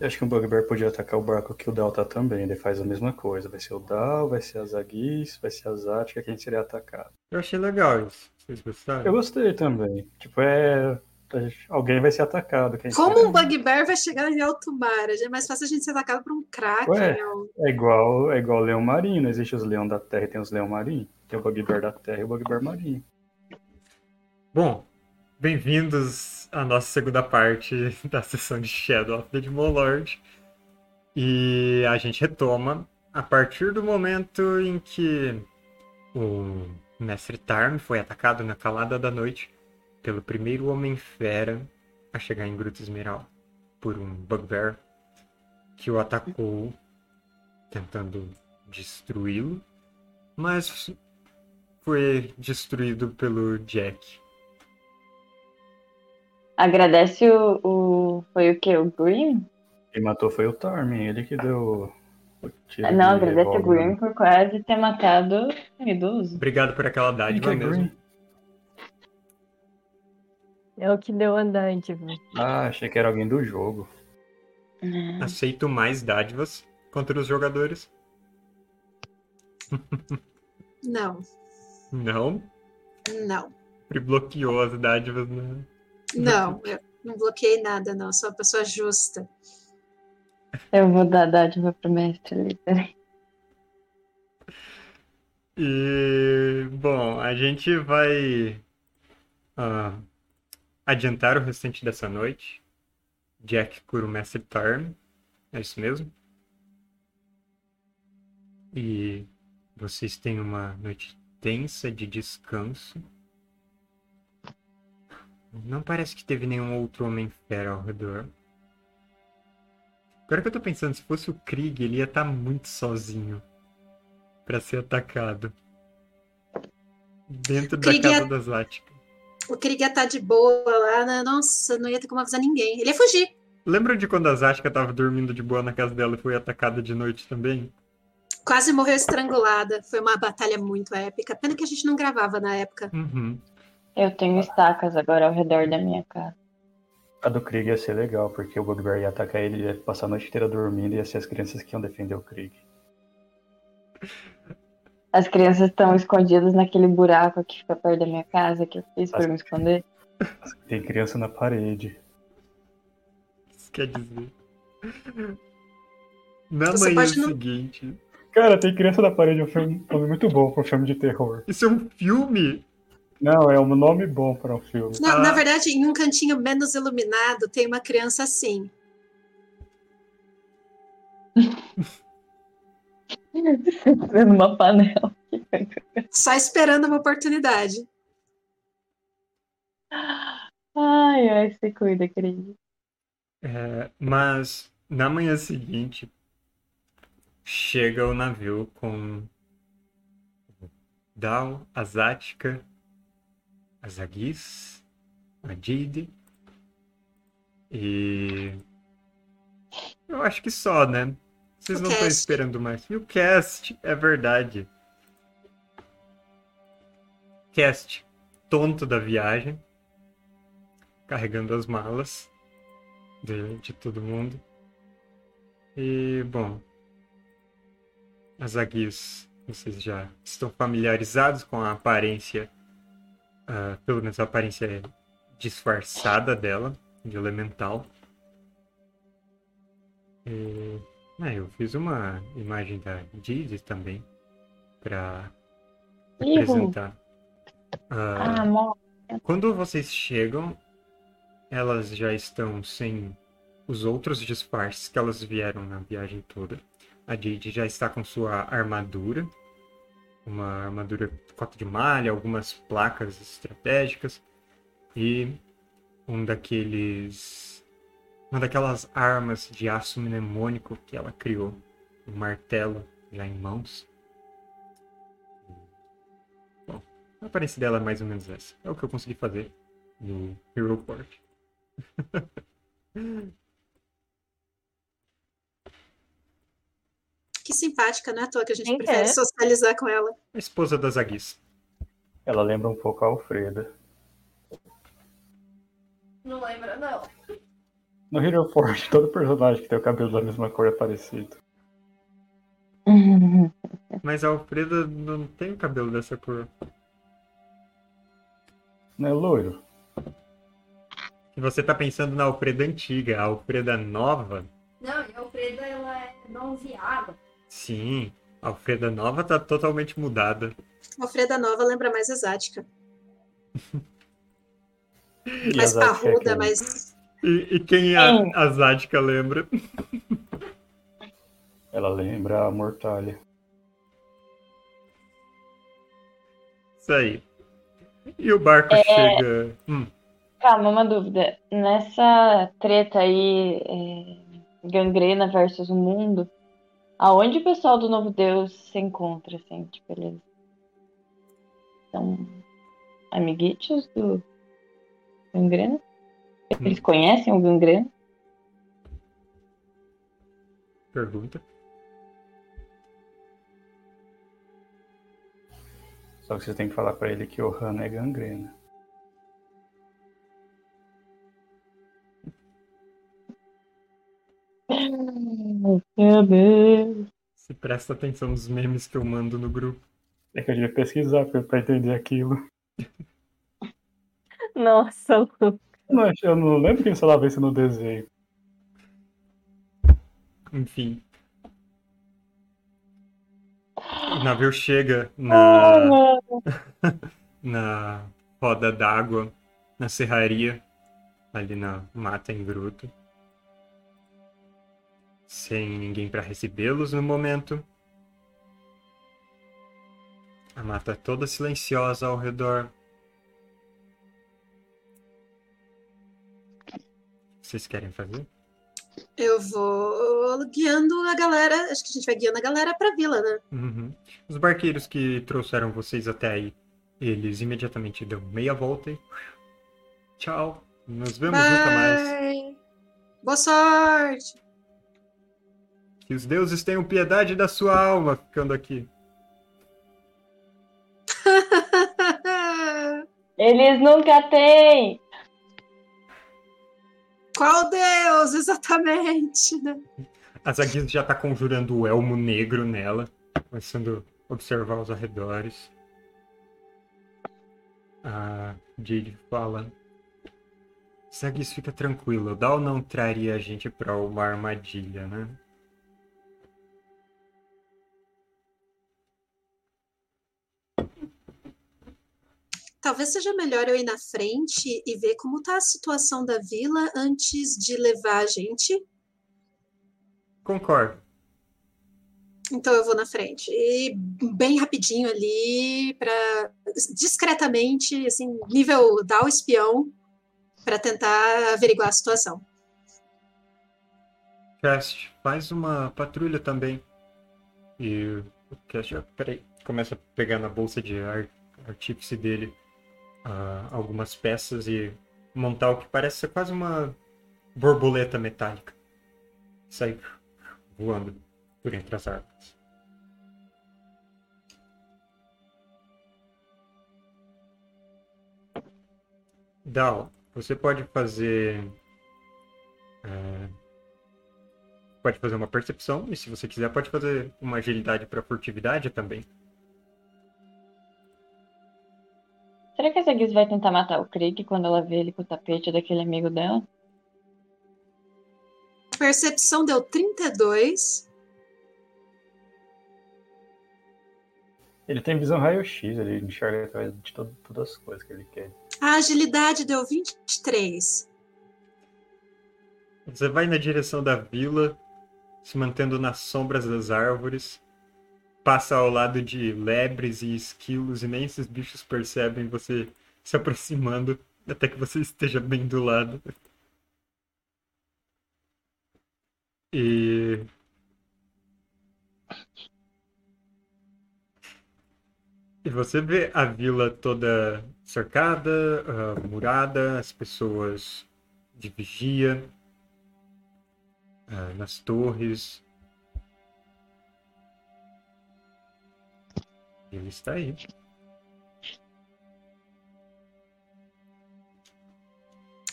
Eu acho que o Bugbear podia atacar o barco que o Dal tá também. Ele faz a mesma coisa. Vai ser o Dal, vai ser a Zagis, vai ser a Zatka, quem seria atacado. Eu achei legal isso. Vocês gostaram? Eu gostei também. Tipo, é. Alguém vai ser atacado. Quem Como um Bugbear vai chegar em alto mar? É mais fácil a gente ser atacado por um Kraken. Ué, é igual, é igual leão marinho. Não existe os leões da terra e tem os leão marinho. Tem o Bugbear da terra e o Bugbear marinho. Bom, bem-vindos à nossa segunda parte da sessão de Shadow of the Demon Lord. E a gente retoma a partir do momento em que o Mestre Tarm foi atacado na calada da noite pelo primeiro Homem-Fera a chegar em Gruta Esmeralda por um Bugbear que o atacou tentando destruí-lo, mas foi destruído pelo Jack. Agradece o, o. Foi o que? O Green? Quem matou foi o Tarmin, ele que deu. Não, agradece o Green por quase ter matado o idoso. Obrigado por aquela dádiva é mesmo. É o que deu a dádiva. Ah, achei que era alguém do jogo. É. Aceito mais dádivas contra os jogadores. Não. Não? Não. Ele bloqueou as dádivas, né? Não, eu não bloqueei nada, não. Sou uma pessoa justa. Eu vou dar dádiva pro mestre ali, E, bom, a gente vai uh, adiantar o restante dessa noite. Jack cura o mestre Tarm. É isso mesmo? E vocês têm uma noite tensa de descanso. Não parece que teve nenhum outro Homem-Fera ao redor. Agora que eu tô pensando, se fosse o Krieg, ele ia estar tá muito sozinho para ser atacado. Dentro da casa ia... da Zatka. O Krieg ia estar tá de boa lá, né? Nossa, não ia ter como avisar ninguém. Ele ia fugir. Lembra de quando a Zatka tava dormindo de boa na casa dela e foi atacada de noite também? Quase morreu estrangulada. Foi uma batalha muito épica. Pena que a gente não gravava na época. Uhum. Eu tenho estacas agora ao redor da minha casa. A do Krieg ia ser legal, porque o Bugbear ia atacar ele, ia passar a noite inteira dormindo e ia ser as crianças que iam defender o Krieg. As crianças estão escondidas naquele buraco que fica perto da minha casa que eu fiz as... para me esconder. Tem criança na parede. Isso quer dizer. Na Você manhã seguinte. Cara, tem criança na parede, é um filme, filme muito bom para um filme de terror. Isso é um filme? Não, é um nome bom para um filme. Não, ah. Na verdade, em um cantinho menos iluminado tem uma criança assim. uma panela. Só esperando uma oportunidade. Ai, ai, se cuida, querido. É, mas na manhã seguinte chega o navio com Dal, Azática a Zagis, a Jade. E. Eu acho que só, né? Vocês o não estão esperando mais. E o cast, é verdade. Cast, tonto da viagem, carregando as malas de, de todo mundo. E, bom, as Aguis, vocês já estão familiarizados com a aparência uh, pelo menos a aparência disfarçada dela, de elemental. E, ah, eu fiz uma imagem da Didi também para apresentar. Uh, ah, quando vocês chegam, elas já estão sem os outros disfarces que elas vieram na viagem toda. A Jade já está com sua armadura, uma armadura cota de malha, algumas placas estratégicas e um daqueles uma daquelas armas de aço mnemônico que ela criou, um martelo já em mãos. Bom, a aparência dela é mais ou menos essa. É o que eu consegui fazer no Hero Port. Que simpática, não é à toa que a gente Quem prefere é? socializar com ela. A esposa da Zaguis. Ela lembra um pouco a Alfreda. Não lembra, não. No Hero Forge, todo personagem que tem o cabelo da mesma cor é parecido. Mas a Alfreda não tem o cabelo dessa cor. Não é loiro? E você tá pensando na Alfreda antiga, a Alfreda nova. Não, a Alfreda ela é bronzeada. Sim, a Alfreda nova tá totalmente mudada. A Alfreda nova lembra mais exática. mais parruda, é mais. E, e quem a, a Zádica lembra? Ela lembra a Mortalha. Isso aí. E o barco é... chega. Hum. Calma, uma dúvida. Nessa treta aí, é... gangrena versus o mundo, aonde o pessoal do Novo Deus se encontra, assim? Tipo, eles são amiguitos do gangrena? Eles hum. conhecem o gangrena? Pergunta. Só que você tem que falar para ele que o Han é gangrena. Meu Deus. Se presta atenção nos memes que eu mando no grupo. É que eu devia pesquisar pra entender aquilo. Nossa, Não, eu não lembro quem falava isso no desenho. Enfim. O navio chega na, na roda d'água, na serraria, ali na mata em gruto. Sem ninguém para recebê-los no momento. A mata toda silenciosa ao redor. Vocês querem fazer? Eu vou guiando a galera. Acho que a gente vai guiando a galera pra vila, né? Uhum. Os barqueiros que trouxeram vocês até aí, eles imediatamente dão meia volta e. Tchau. Nos vemos Bye. nunca mais. Boa sorte. Que os deuses tenham piedade da sua alma ficando aqui. Eles nunca têm. Qual Deus, exatamente, né? A Zaguiz já tá conjurando o elmo negro nela, começando a observar os arredores. A Jade fala: Zaguiz, fica tranquilo, o Dal não traria a gente pra uma armadilha, né? Talvez seja melhor eu ir na frente e ver como está a situação da vila antes de levar a gente. Concordo. Então eu vou na frente. E bem rapidinho ali, para discretamente, assim, nível dar o espião, para tentar averiguar a situação. Cast, faz uma patrulha também. E o Cast, peraí, começa a pegar na bolsa de ar, artífice dele uh, algumas peças e montar o que parece ser quase uma borboleta metálica. Sair voando por entre as árvores. Dal, você pode fazer. Uh, pode fazer uma percepção, e se você quiser, pode fazer uma agilidade para furtividade também. Será que a Zagiz vai tentar matar o Krieg quando ela vê ele com o tapete daquele amigo dela? Percepção deu 32. Ele tem visão raio-x, ele enxerga através de todo, todas as coisas que ele quer. A agilidade deu 23. Você vai na direção da vila, se mantendo nas sombras das árvores passa ao lado de lebres e esquilos e nem esses bichos percebem você se aproximando até que você esteja bem do lado. E. E você vê a vila toda cercada, uh, murada, as pessoas de vigia, uh, nas torres, Ele está aí.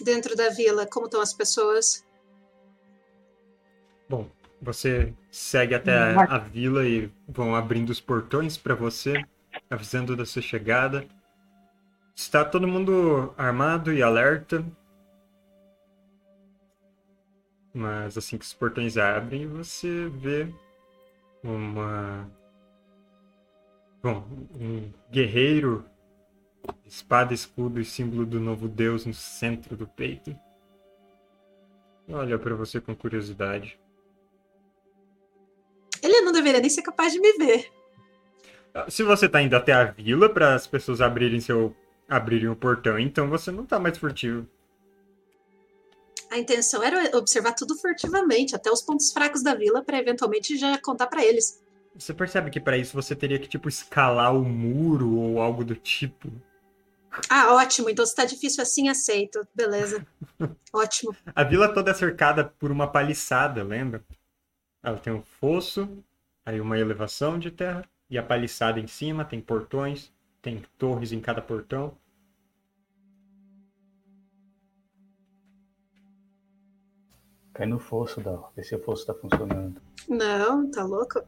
Dentro da vila, como estão as pessoas? Você segue até a, a vila e vão abrindo os portões para você, avisando da sua chegada. Está todo mundo armado e alerta. Mas assim que os portões abrem, você vê uma. Bom, um guerreiro, espada, escudo e símbolo do novo deus no centro do peito. Olha para você com curiosidade. Ele não deveria nem ser capaz de me ver. Se você tá indo até a vila para as pessoas abrirem seu abrirem o portão, então você não tá mais furtivo. A intenção era observar tudo furtivamente, até os pontos fracos da vila, para eventualmente já contar para eles. Você percebe que para isso você teria que tipo escalar o muro ou algo do tipo. Ah, ótimo. Então se tá difícil assim, aceito. Beleza. ótimo. A vila toda é cercada por uma paliçada, lembra? Ela tem um fosso, aí uma elevação de terra e a paliçada em cima, tem portões, tem torres em cada portão. Cai no fosso, Dal. Vê se o fosso tá funcionando. Não, tá louco?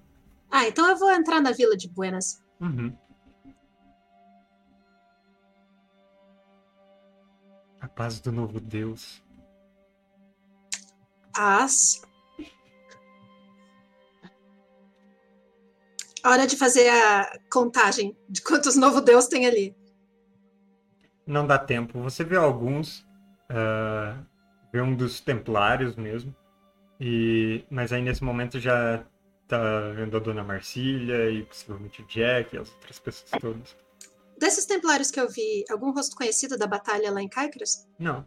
Ah, então eu vou entrar na vila de Buenas. Uhum. A paz do novo Deus. Paz. Hora de fazer a contagem de quantos novo Deus tem ali. Não dá tempo. Você vê alguns. Uh, vê um dos templários mesmo. E, mas aí nesse momento já tá vendo a Dona Marcília e possivelmente o Jack e as outras pessoas todas. Desses templários que eu vi, algum rosto conhecido da batalha lá em Caicras? Não.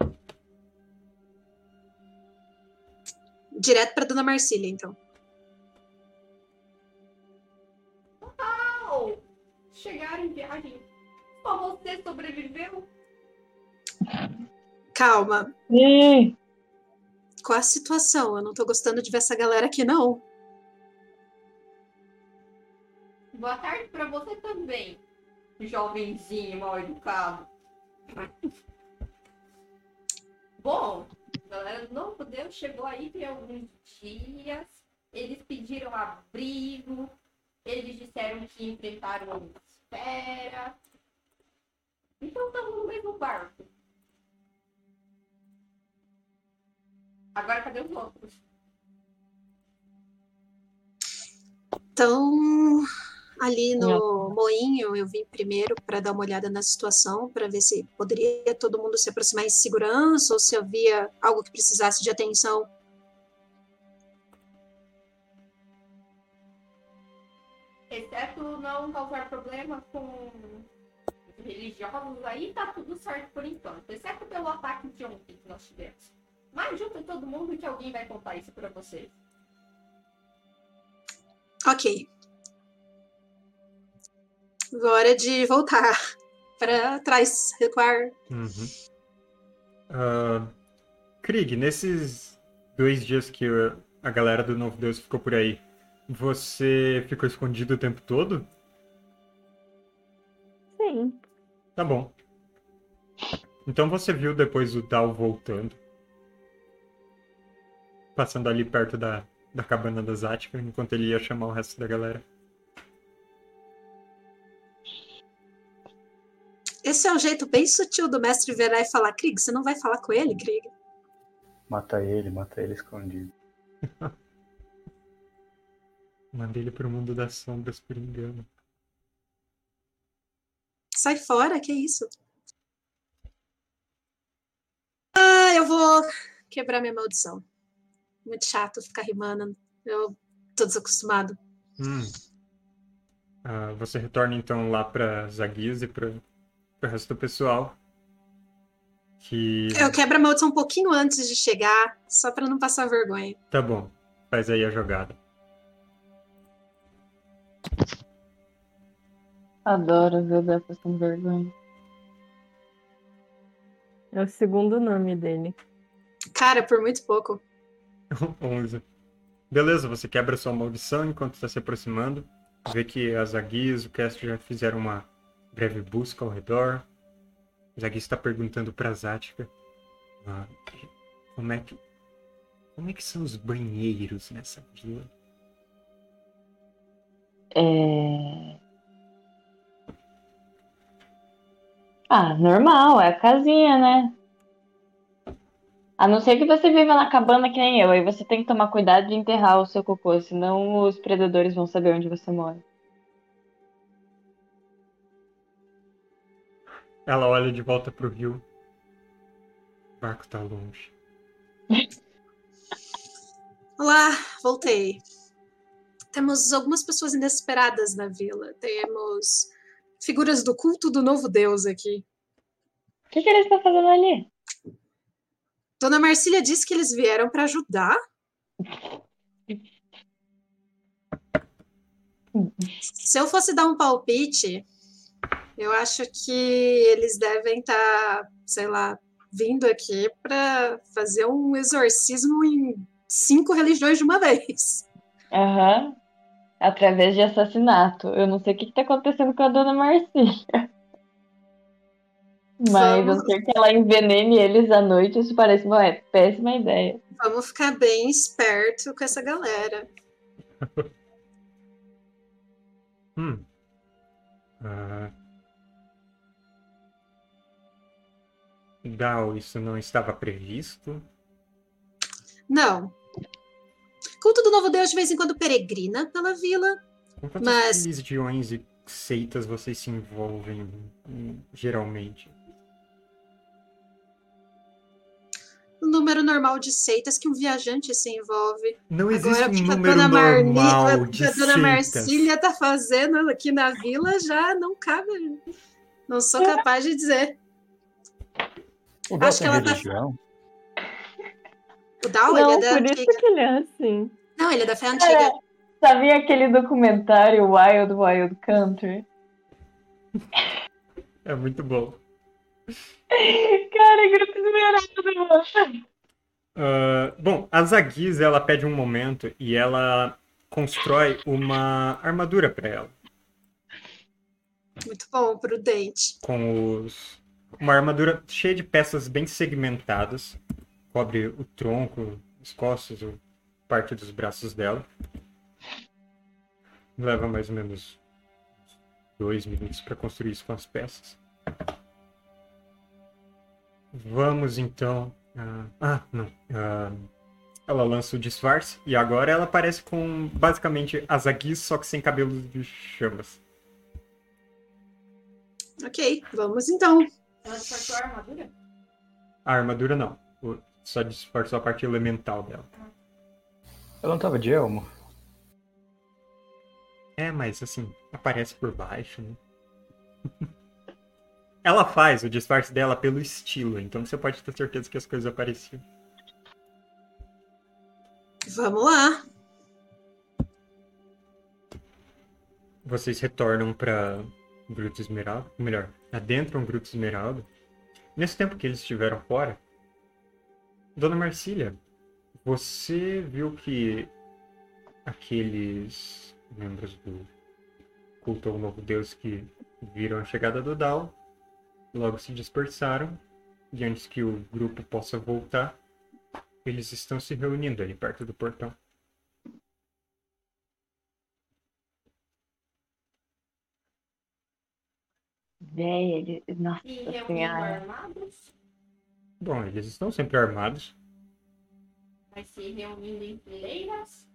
Direto pra Dona Marcília, então. chegaram em viagem. Só você sobreviveu? Calma. Sim. Qual a situação? Eu não tô gostando de ver essa galera aqui, não. Boa tarde para você também, jovenzinho mal educado. Bom, galera do Novo Deus chegou aí tem alguns dias. Eles pediram abrigo. Eles disseram que enfrentaram espera. Então estamos no mesmo barco. Agora cadê os outros? Então, ali no moinho, eu vim primeiro para dar uma olhada na situação, para ver se poderia todo mundo se aproximar em segurança ou se havia algo que precisasse de atenção exceto não causar problema com religiosos, aí tá tudo certo por enquanto. Exceto pelo ataque de ontem que nós tivemos. Mas junta todo mundo que alguém vai contar isso para vocês. Ok. Hora de voltar para trás, recuar. Uhum. Uh, Krieg, nesses dois dias que a galera do Novo Deus ficou por aí, você ficou escondido o tempo todo? Sim. Tá bom. Então você viu depois o Dal voltando. Passando ali perto da, da cabana da Zática, enquanto ele ia chamar o resto da galera. Esse é um jeito bem sutil do mestre virar e falar: Krieg, você não vai falar com ele, Krieg? Mata ele, mata ele escondido. Mandei ele pro mundo das sombras por engano. Sai fora, que isso? Ah, eu vou quebrar minha maldição. Muito chato ficar rimando. Eu tô desacostumado. Hum. Ah, você retorna então lá pra Zaguias e pra, pro resto do pessoal. Que... Eu quebro a maldição um pouquinho antes de chegar, só pra não passar vergonha. Tá bom. Faz aí a jogada. Adoro ver o com vergonha. É o segundo nome dele. Cara, por muito pouco. 11. Beleza, você quebra sua maldição enquanto está se aproximando. Vê que as Aguias o Cast já fizeram uma breve busca ao redor. Zagui está perguntando para Zática ah, como é que Como é que são os banheiros nessa vila? É... Ah, normal, é a casinha, né? A não ser que você viva na cabana que nem eu, aí você tem que tomar cuidado de enterrar o seu cocô, senão os predadores vão saber onde você mora. Ela olha de volta pro rio. O barco tá longe. Olá, voltei. Temos algumas pessoas inesperadas na vila. Temos figuras do culto do novo deus aqui. O que, que eles estão fazendo ali? Dona Marcília disse que eles vieram para ajudar. Se eu fosse dar um palpite, eu acho que eles devem estar, tá, sei lá, vindo aqui para fazer um exorcismo em cinco religiões de uma vez. Aham. Uhum. Através de assassinato. Eu não sei o que está acontecendo com a dona Marcia. Mas Vamos... eu sei que ela envenene eles à noite, isso parece uma é, péssima ideia. Vamos ficar bem esperto com essa galera. hum. Uh... Gal, isso não estava previsto? Não. Culto do Novo Deus de vez em quando peregrina pela vila. Com quantas mas... religiões e seitas vocês se envolvem hum, geralmente? o número normal de seitas que um viajante se envolve. Não existe Agora, um número normal Marli, de a dona Marcília tá fazendo aqui na vila já não cabe. Não sou capaz de dizer. O Acho que ela religião? tá. O Dal, não, ele é da por antiga. isso que ele é assim. Não, ele é da fé antiga. É, sabia aquele documentário Wild Wild Country? É muito bom. Cara, grupo esmeralda. Uh, bom, a Zagiz, ela pede um momento e ela constrói uma armadura para ela. Muito bom, prudente. Com os... Uma armadura cheia de peças bem segmentadas. Cobre o tronco, os costas, parte dos braços dela. Leva mais ou menos dois minutos para construir isso com as peças. Vamos então. Uh, ah, não. Uh, ela lança o disfarce e agora ela aparece com basicamente as aguis, só que sem cabelos de chamas. Ok, vamos então. Ela disfarçou a armadura? A armadura não. Só disfarçou a parte elemental dela. Ela não tava de elmo? É, mas assim, aparece por baixo, né? Ela faz o disfarce dela pelo estilo, então você pode ter certeza que as coisas apareciam. Vamos lá. Vocês retornam para Gruta Esmeralda, ou melhor, adentram Gruta Esmeralda. Nesse tempo que eles estiveram fora, Dona Marcília, você viu que aqueles membros do culto ao novo deus que viram a chegada do Dal logo se dispersaram e antes que o grupo possa voltar, eles estão se reunindo ali perto do portão. Velho, nossa e senhora. armados? Bom, eles estão sempre armados. Mas se reunindo em fileiras?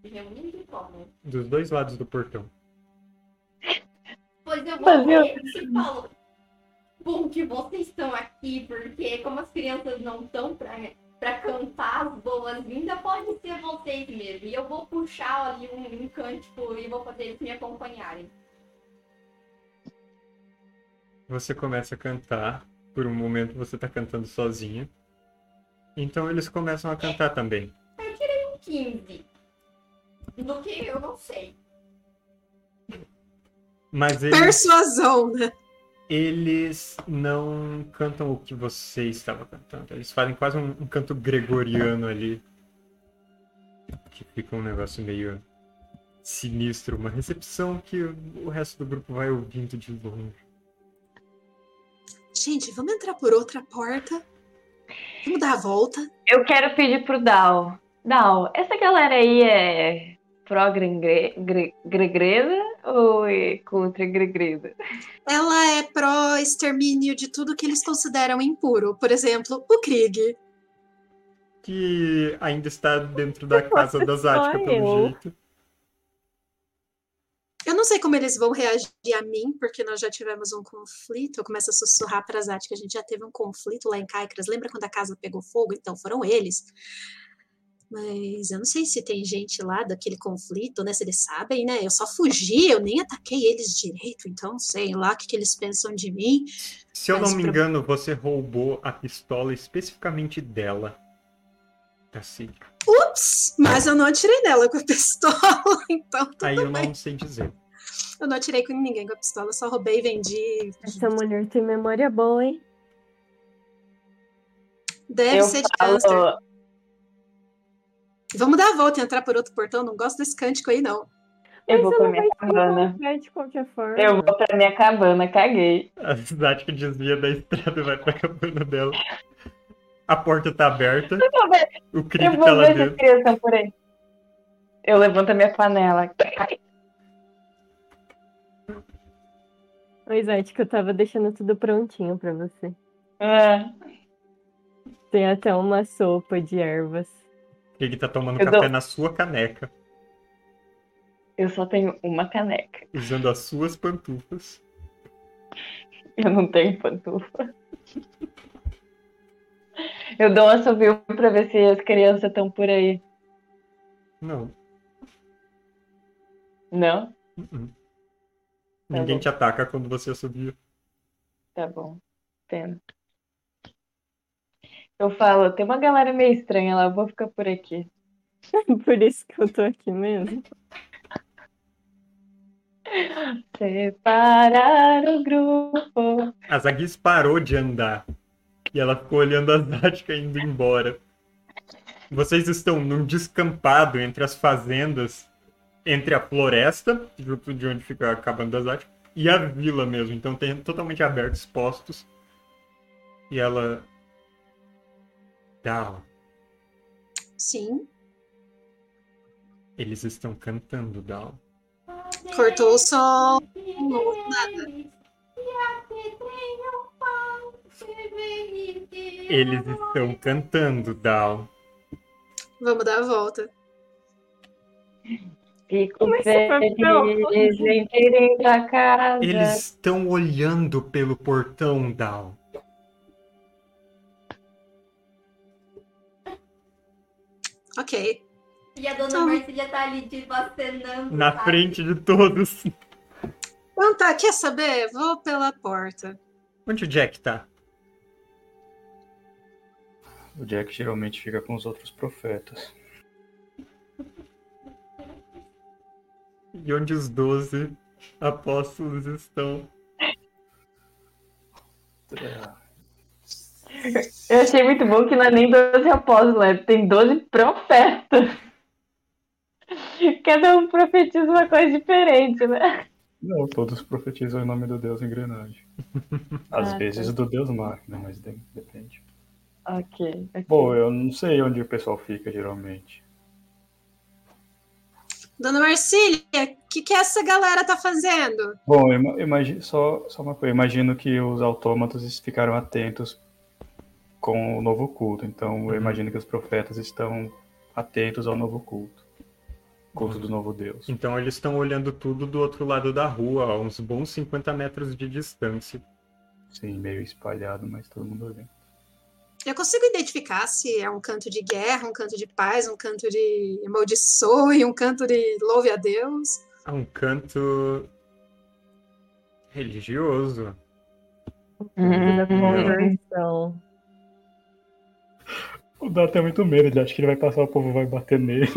Se reunindo como? Dos dois lados do portão. Pois eu vou ver se falou bom que vocês estão aqui, porque como as crianças não estão para cantar as boas-vindas, pode ser vocês mesmo. E eu vou puxar ali um, um cântico e vou fazer eles me acompanharem. Você começa a cantar. Por um momento você está cantando sozinha. Então eles começam a cantar também. Eu tirei um 15. Do que eu não sei. Mas eles... Persuasão, né? eles não cantam o que você estava cantando. Eles fazem quase um, um canto gregoriano ali. Que fica um negócio meio sinistro, uma recepção que o resto do grupo vai ouvindo de longe. Gente, vamos entrar por outra porta. Vamos dar a volta. Eu quero pedir pro Dal. Dal, essa galera aí é pró-gregreda ou é contra gregreda? Ela é pró-extermínio de tudo que eles consideram impuro. Por exemplo, o Krieg. Que ainda está dentro da casa da Zática, pelo jeito. Eu não sei como eles vão reagir a mim, porque nós já tivemos um conflito. Eu começo a sussurrar para a Zati que a gente já teve um conflito lá em Caicras. Lembra quando a casa pegou fogo? Então foram eles. Mas eu não sei se tem gente lá daquele conflito, né? Se eles sabem, né? Eu só fugi, eu nem ataquei eles direito, então sei lá o que, que eles pensam de mim. Se eu não me engano, você roubou a pistola especificamente dela. Sig. Ups! Mas eu não atirei nela com a pistola, então tudo Aí eu bem. não sei dizer. Eu não atirei com ninguém com a pistola, só roubei e vendi. Essa mulher tem memória boa, hein? Deve eu ser de falo, câncer. Vamos dar a volta e entrar por outro portão. Não gosto desse cântico aí, não. eu vou pra minha cabana. encontrar de qualquer forma. Eu vou pra minha cabana, caguei. A Zática desvia da estrada e vai pra cabana dela. A porta tá aberta. O eu Krieg tá vou lá dentro. crianças estão por aí. Eu levanto a minha panela. Oi, Zete, que eu tava deixando tudo prontinho pra você. Ah, Tem até uma sopa de ervas. O Krieg tá tomando Eu café dou- na sua caneca, eu só tenho uma caneca. usando as suas pantufas. Eu não tenho pantufa. Eu dou um assovio pra ver se as crianças estão por aí. Não. Não? uh-uh. Tá Ninguém bom. te ataca quando você subir. Tá bom. Pena. Eu falo, tem uma galera meio estranha lá, eu vou ficar por aqui. Por isso que eu tô aqui mesmo. Separar o grupo. A Zagis parou de andar. E ela ficou olhando a Zática indo embora. Vocês estão num descampado entre as fazendas, entre a floresta, junto de onde fica a cabana da Zática, e a vila mesmo. Então tem totalmente abertos, expostos. E ela. Dal, Sim. eles estão cantando, Dal. Cortou o som. Eles estão cantando, Dal. Vamos dar a volta. Fico é feliz em irem pra casa. Eles estão olhando pelo portão, Dal. Ok. E a dona Então. Marcília tá ali tipo acenando. Na sabe? frente de todos. Então tá, quer saber? Vou pela porta. Onde o Jack tá? O Jack geralmente fica com os outros profetas. E onde os doze apóstolos estão? É, Eu achei muito bom que não é nem 12 apóstolos, né? tem 12 profetas. Cada um profetiza uma coisa diferente, né? Não, todos profetizam em nome do Deus engrenagem. Às Ah, vezes tá. do Deus máquina, mas de- depende. Ok. ok. Bom, eu não sei onde o pessoal fica geralmente. Dona Marcília, o que, que essa galera tá fazendo? Bom, eu ima- imagi- só, só uma coisa, eu imagino que os autômatos ficaram atentos com o novo culto, então eu Uhum. imagino que os profetas estão atentos ao novo culto. Culto do novo Deus. Então eles estão olhando tudo do outro lado da rua, a uns bons 50 metros de distância. Sim, meio espalhado, mas todo mundo olhando. Eu consigo identificar se é um canto de guerra, um canto de paz, um canto de amaldiçoe, um canto de louve a Deus. Há um canto religioso. Hum. Da conversão. O Dá até muito medo, ele acha que ele vai passar, o povo vai bater nele.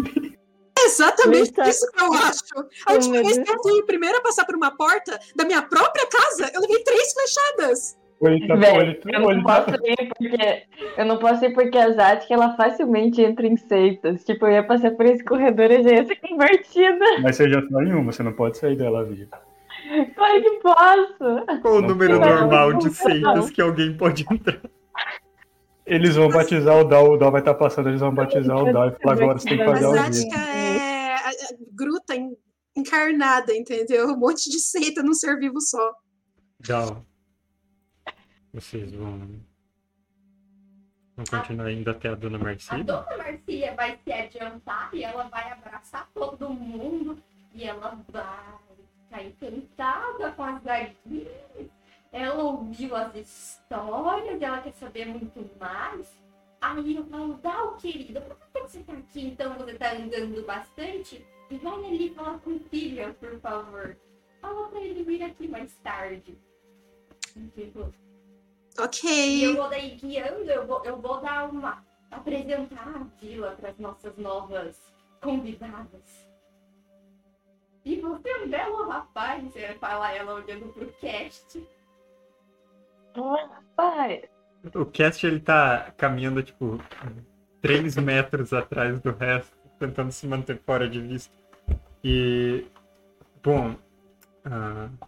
É exatamente Eita. isso que eu acho. A última vez que eu fui primeiro a passar por uma porta da minha própria casa, eu levei três flechadas. Ele tá, ou Véi, ele, eu ou não ele tá- posso ir porque eu não posso ir porque a Zatka ela facilmente entra em seitas. Tipo, eu ia passar por esse corredor e já ia ser convertida. Mas você já tá em uma, você não pode sair dela viva. Claro que posso. Qual o número pode. normal de Não. seitas que alguém pode entrar? Eles vão batizar o Dal, o Dal vai estar tá passando, eles vão batizar o Dal e falar agora você tem que fazer o Zática é a, a gruta encarnada, entendeu? Um monte de seita num ser vivo só. Dal. Vocês vão. Vão continuar indo até a Dona Marcia? A Dona Marcia vai se adiantar e ela vai abraçar todo mundo e ela vai ficar encantada com as galinhas ela ouviu as histórias, ela quer saber muito mais. Aí eu falo, dá o querido, por que você tá aqui então? Você tá andando bastante? E vai ali falar com o filho, por favor. Fala pra ele vir aqui mais tarde. Tipo, ok. E eu vou daí guiando, eu vou, eu vou dar uma. apresentar a vila para as nossas novas convidadas. E você é um belo rapaz, você fala ela olhando pro cast. O cast ele tá caminhando tipo 3 metros atrás do resto, tentando se manter fora de vista. E bom, uh,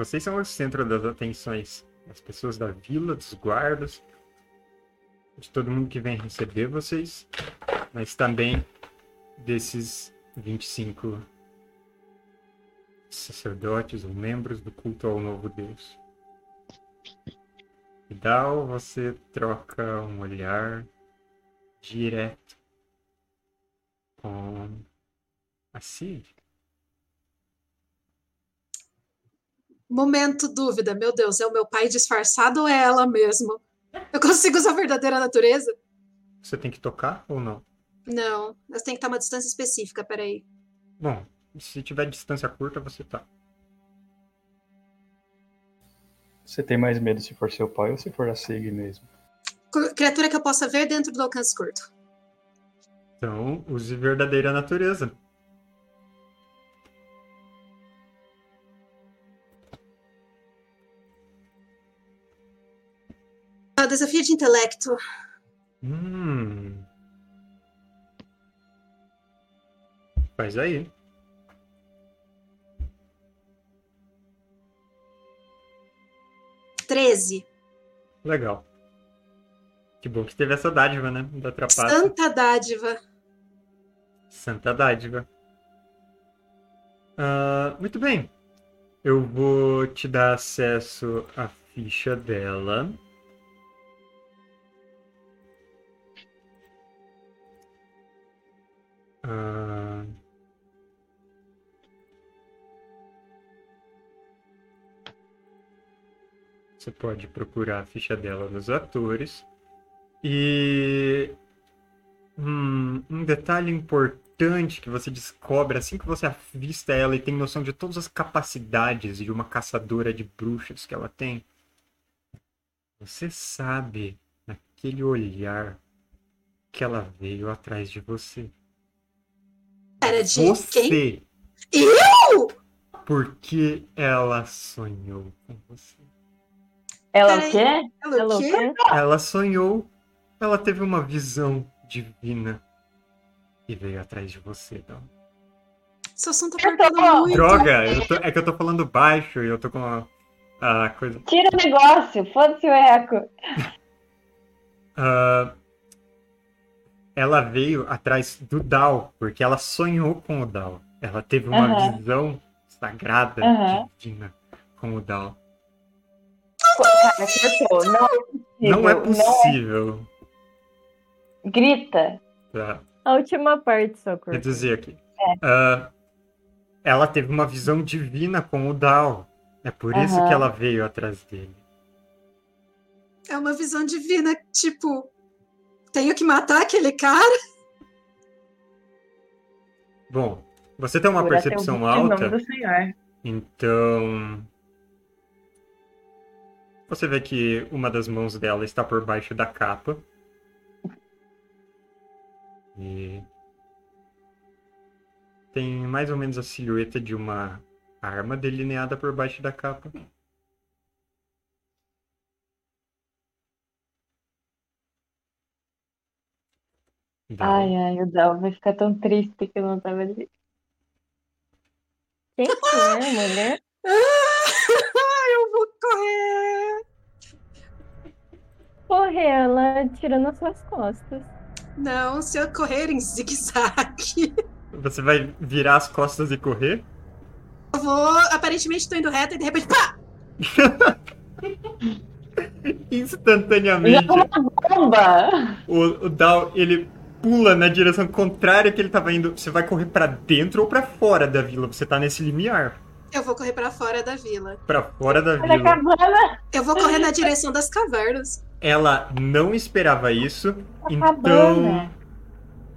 vocês são o centro das atenções das pessoas da vila, dos guardas, de todo mundo que vem receber vocês, mas também desses 25 sacerdotes ou membros do culto ao novo Deus. E Dal, você troca um olhar direto com a Cid. Momento dúvida, meu Deus, é o meu pai disfarçado ou é ela mesmo? Eu consigo usar a verdadeira natureza? Você tem que tocar ou não? Não, mas tem que estar uma distância específica, peraí. Bom, se tiver distância curta, você tá. Você tem mais medo se for seu pai ou se for a Sig mesmo? Criatura que eu possa ver dentro do alcance curto. Então, use verdadeira natureza. Ah, desafio de intelecto. Hum. Faz aí. 13. Legal. Que bom que teve essa dádiva, né? Da trapaça. Santa dádiva. Santa dádiva. Uh, muito bem. Eu vou te dar acesso à ficha dela. Uh... Você pode procurar a ficha dela nos atores. E hum, um detalhe importante que você descobre assim que você avista ela e tem noção de todas as capacidades de uma caçadora de bruxas que ela tem. Você sabe, naquele olhar, que ela veio atrás de você. Era de você. quem? Eu? Porque ela sonhou com você. Ela o quê? Ela o quê? Ela sonhou. Ela teve uma visão divina e veio atrás de você, então. Seu som tá apertando muito. Droga, tô, é que eu tô falando baixo e eu tô com a, a coisa. Tira o negócio, foda-se o eco. uh, ela veio atrás do Dal, porque ela sonhou com o Dal. Ela teve uma uh -huh. visão sagrada, uh -huh. divina com o Dal. Cara, não, é possível. Não é possível. Grita. Tá. A última parte só, Quer dizer aqui. É. Uh, ela teve uma visão divina com o Dal. É por uhum. isso que ela veio atrás dele. É uma visão divina, tipo, tenho que matar aquele cara? Bom, você tem uma percepção alta. Então, você vê que uma das mãos dela está por baixo da capa. E tem mais ou menos a silhueta de uma arma delineada por baixo da capa. Ai, ai, o Dal vai ficar tão triste que eu não tava ali. Quem que é, mulher? eu vou correr! correr ela tirando as suas costas. Não, se eu correr em zigue-zague. Você vai virar as costas e correr? Eu vou, aparentemente tô indo reto e de repente, pá! Instantaneamente. Uma bomba! O, o Dal, ele pula na direção contrária que ele tava indo. Você vai correr para dentro ou para fora da vila? Você tá nesse limiar. Eu vou correr para fora da vila. Para fora da Olha vila. Eu vou correr na direção das cavernas. Ela não esperava isso, A então.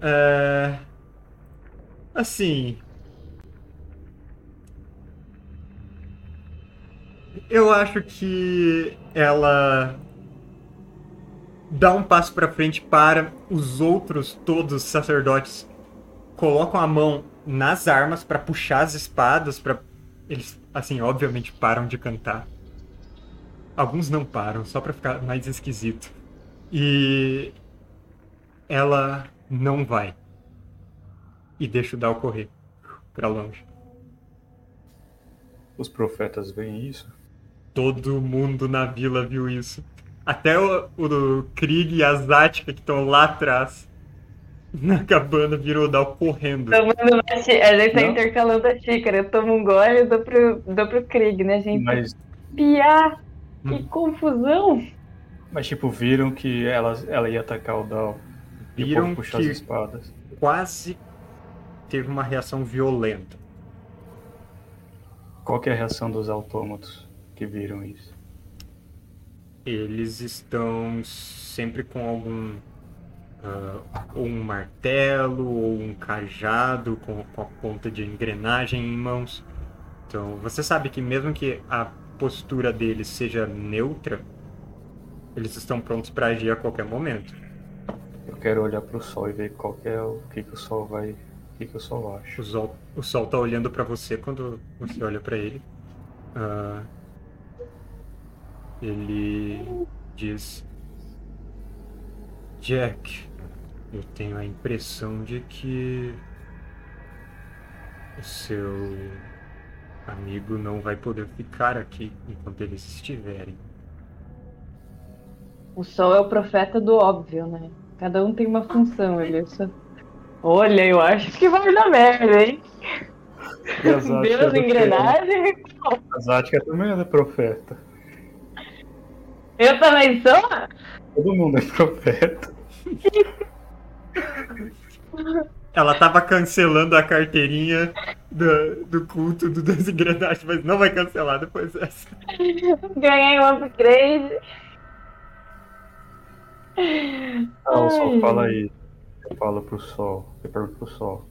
É... Assim. Eu acho que ela dá um passo pra frente para os outros todos sacerdotes colocam a mão nas armas pra puxar as espadas para eles assim obviamente param de cantar. Alguns não param só pra ficar mais esquisito. E ela não vai. E deixa o Dal correr pra longe. Os profetas veem isso. Todo mundo na vila viu isso. Até o, o Krieg e a Zatka que estão lá atrás. Na cabana virou o Dal correndo. Tomando uma xí- A gente tá Não. intercalando a xícara. Eu tomo um gole e dou pro, dou pro Krieg, né, gente? Mas, Piar! Que Hum. confusão! mas tipo, viram que ela, ela ia atacar o Dal. O Viram puxou que- as espadas. Quase teve uma reação violenta. Qual que é a reação dos autômatos que viram isso? Eles estão sempre com algum. ah, ou um martelo, ou um cajado com, com a ponta de engrenagem em mãos. Então, você sabe que mesmo que a postura deles seja neutra, eles estão prontos para agir a qualquer momento. Eu quero olhar pro sol e ver qual que é o que, que o sol vai. O que, que o sol acha. O sol, o sol tá olhando para você quando você olha para ele. Ah, ele diz: Jack, eu tenho a impressão de que o seu amigo não vai poder ficar aqui enquanto eles estiverem. O sol é o profeta do óbvio, né? Cada um tem uma função, ele só... Olha, eu acho que vai dar merda, hein? Deus quê? engrenagem. A Zatka também é profeta. Eu também sou? Todo mundo é profeta. Ela tava cancelando a carteirinha do, do culto do desengrenagem, mas não vai cancelar depois dessa. Ganhei um upgrade. Ah, o sol fala aí. Eu falo pro sol. Eu pergunto pro sol.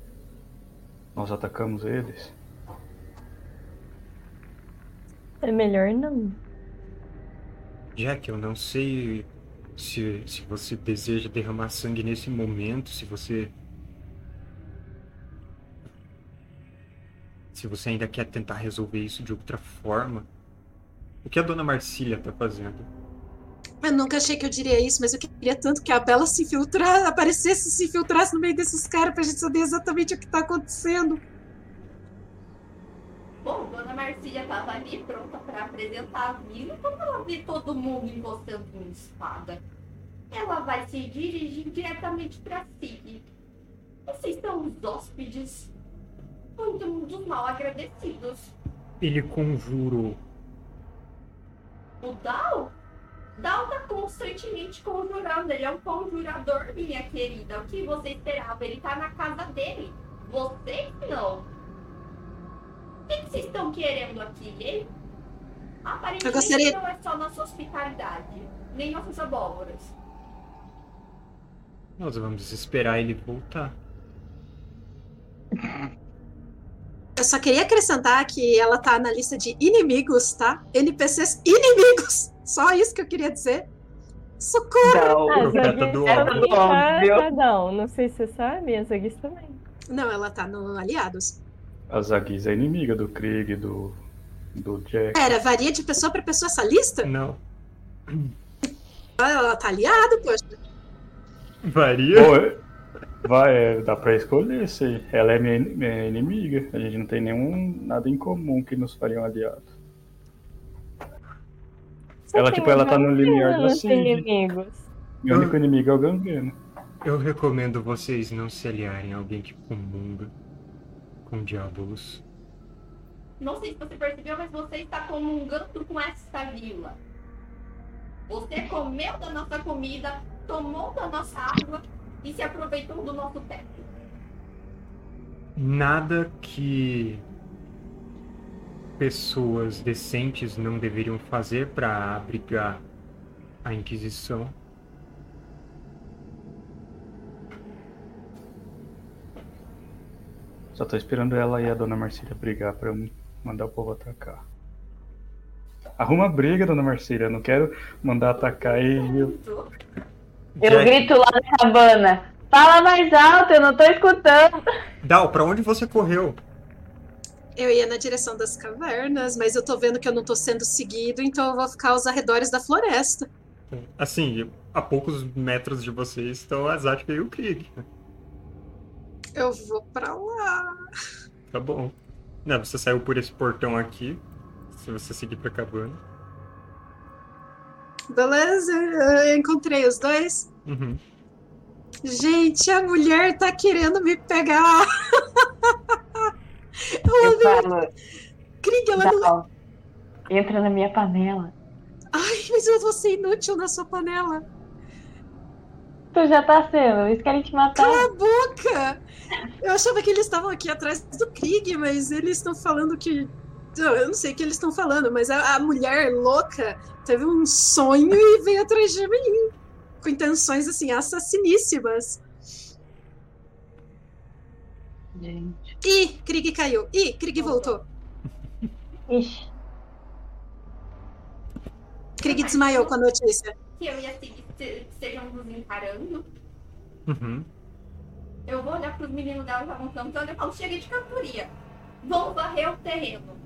Nós atacamos eles? É melhor não. Jack, eu não sei se, se você deseja derramar sangue nesse momento, se você. Se você ainda quer tentar resolver isso de outra forma. O que a dona Marcília tá fazendo? Eu nunca achei que eu diria isso, mas eu queria tanto que a Bela se infiltrasse, aparecesse se infiltrasse no meio desses caras pra gente saber exatamente o que tá acontecendo. Marcília tava ali pronta pra apresentar a vila. Quando ela vê todo mundo encostando uma espada, ela vai se dirigir diretamente pra Sig. Vocês são os hóspedes muito dos mal agradecidos. Ele conjurou. O Dal? Dal tá constantemente conjurando. Ele é um conjurador, minha querida. O que você esperava? Ele tá na casa dele. Vocês não. O que que vocês estão querendo aqui, hein? Aparentemente Eu gostaria- não é só nossa hospitalidade, nem nossas abóboras. Nós vamos esperar ele voltar. Eu só queria acrescentar que ela tá na lista de inimigos, tá? NPCs inimigos! Só isso que eu queria dizer. Socorro! Não. Ah, profeta Zagis do óbvio. tá, tá down. Não sei se você sabe, a Zagis também. Não, ela tá no Aliados. A Zagiz é inimiga do Krieg, do. do Jack. Pera, varia de pessoa pra pessoa essa lista? Não. Ela tá aliado, poxa. Varia? Pô, é- vai, é, dá pra escolher se ela é minha, in- minha inimiga. A gente não tem nenhum nada em comum que nos faria um aliado. Ela, tipo, ela tá no limiar da Cid. inimigos. Meu único inimigo é o gangreno. Eu recomendo vocês não se aliarem a alguém que comunga com diabolos. Não sei se você percebeu, mas você está comungando com essa vila. Você comeu da nossa comida, tomou da nossa água e se aproveitou do nosso teto. Nada que pessoas decentes não deveriam fazer para abrigar a Inquisição. Só tô esperando ela e a dona Marcília brigar pra eu mandar o povo atacar. Arruma briga, dona Marcília. Eu não quero mandar atacar e eu. Eu grito lá na cabana. Fala mais alto, eu não tô escutando. Dal, pra onde você correu? Eu ia na direção das cavernas, mas eu tô vendo que eu não tô sendo seguido, então eu vou ficar aos arredores da floresta. Assim, a poucos metros de vocês estão a Zatka e o Krieg. Eu vou pra lá. Tá bom. Não, você saiu por esse portão aqui. Se você seguir pra cabana. Beleza? Eu encontrei os dois. Uhum. Gente, a mulher tá querendo me pegar. Eu falo, Krieg, ela não. Dal, entra na minha panela. Ai, mas eu vou ser inútil na sua panela. Tu já tá sendo, eles querem te matar. Cala a boca! Eu achava que eles estavam aqui atrás do Krieg, mas eles estão falando que. Não, Eu não sei o que eles estão falando, mas a, a mulher louca teve um sonho e veio atrás de mim. Com intenções, assim, assassiníssimas. Gente. Ih, Krieg caiu. Ih, Krieg voltou. Ixi, Krieg desmaiou com a notícia. Eu ia seguir, se- estejam nos encarando. Uhum. Eu vou olhar pros meninos dela que estavam cantando e falo, chega de cantoria. Vão varrer o terreno.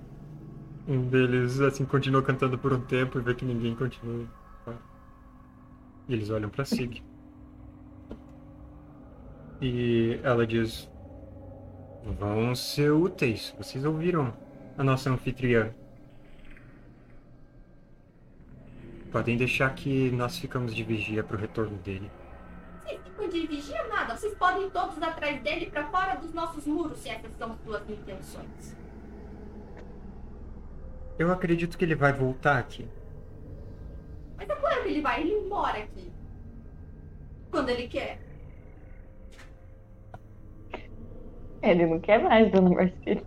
Um deles, assim, continua cantando por um tempo e vê que ninguém continua. E eles olham pra Sig. E ela diz: Vão ser úteis. Vocês ouviram a nossa anfitriã. Podem deixar que nós ficamos de vigia pro retorno dele. Vocês ficam de vigia nada. Vocês podem ir todos atrás dele pra fora dos nossos muros, se essas são suas intenções. Eu acredito que ele vai voltar aqui. Mas é quando ele vai? Ele mora aqui. Quando ele quer. ele não quer mais, dona Marcília.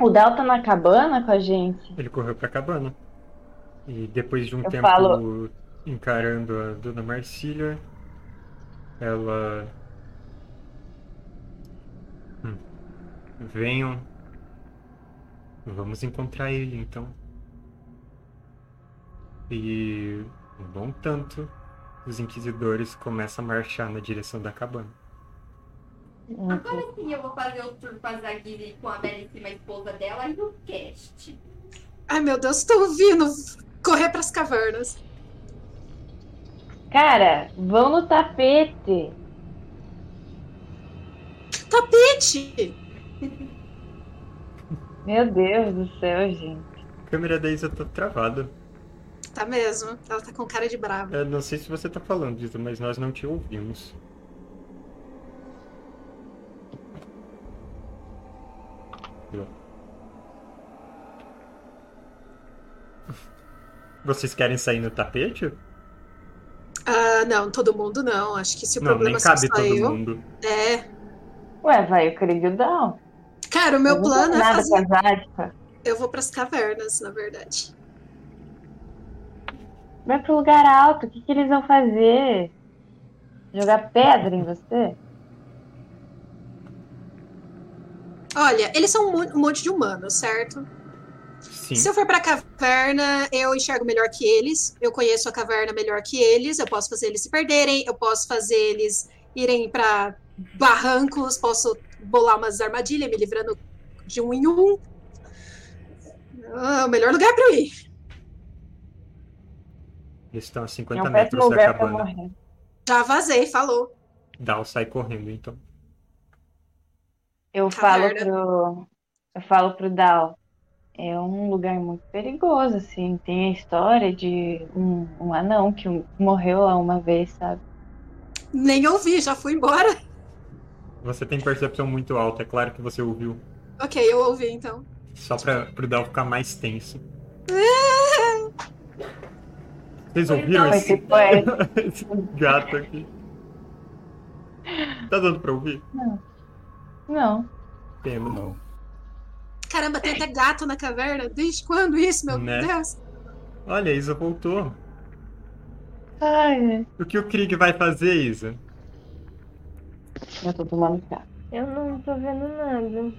O Dal tá na cabana com a gente. Ele correu pra cabana. E depois de um Eu tempo falo- encarando a dona Marcília, ela. Hum. Venham. Vamos encontrar ele então. E um bom tanto, os inquisidores começam a marchar na direção da cabana. Agora sim eu vou fazer o tour com a Zagiri com a belíssima esposa dela e o cast. Ai, meu Deus, tô ouvindo correr pras cavernas. Cara, vão no tapete. Tapete! Meu Deus do céu, gente. A câmera da Isa tá travada. Tá mesmo. Ela tá com cara de brava. Eu não sei se você tá falando, Isa, mas nós não te ouvimos. Vocês querem sair no tapete? Ah, não, todo mundo não. Acho que se o Não, problema nem cabe só todo eu. mundo. É. Ué, vai, eu creio não. Cara, o meu Eu plano é fazer. Eu vou pras cavernas, na verdade. Vai pro lugar alto, o que, que eles vão fazer? Jogar pedra em você? Olha, eles são um monte de humanos, certo? Sim. Se eu for pra caverna, eu enxergo melhor que eles. Eu conheço a caverna melhor que eles. Eu posso fazer eles se perderem. Eu posso fazer eles irem pra barrancos. Posso bolar umas armadilhas, me livrando de um em um. Ah, o melhor lugar pra eu ir. Eles estão a É 50 um péssimo metros da cabana. morrer. Já vazei, falou. Dal sai correndo, então. Eu falo pro. eu falo pro Dal, é um lugar muito perigoso, assim. Tem a história de um, um anão que morreu lá uma vez, sabe? Nem ouvi, já fui embora. Você tem percepção muito alta, é claro que você ouviu. Ok, eu ouvi então. Só pra, pro Dal ficar mais tenso. Vocês ouviram esse... esse gato aqui? Tá dando pra ouvir? Não. Não. Pena. Não. Caramba, tem até gato na caverna. Desde quando isso, meu Né? Deus? Olha, a Isa voltou. Ai, O que o Krieg vai fazer, Isa? eu tô tomando chá. Eu não tô vendo nada.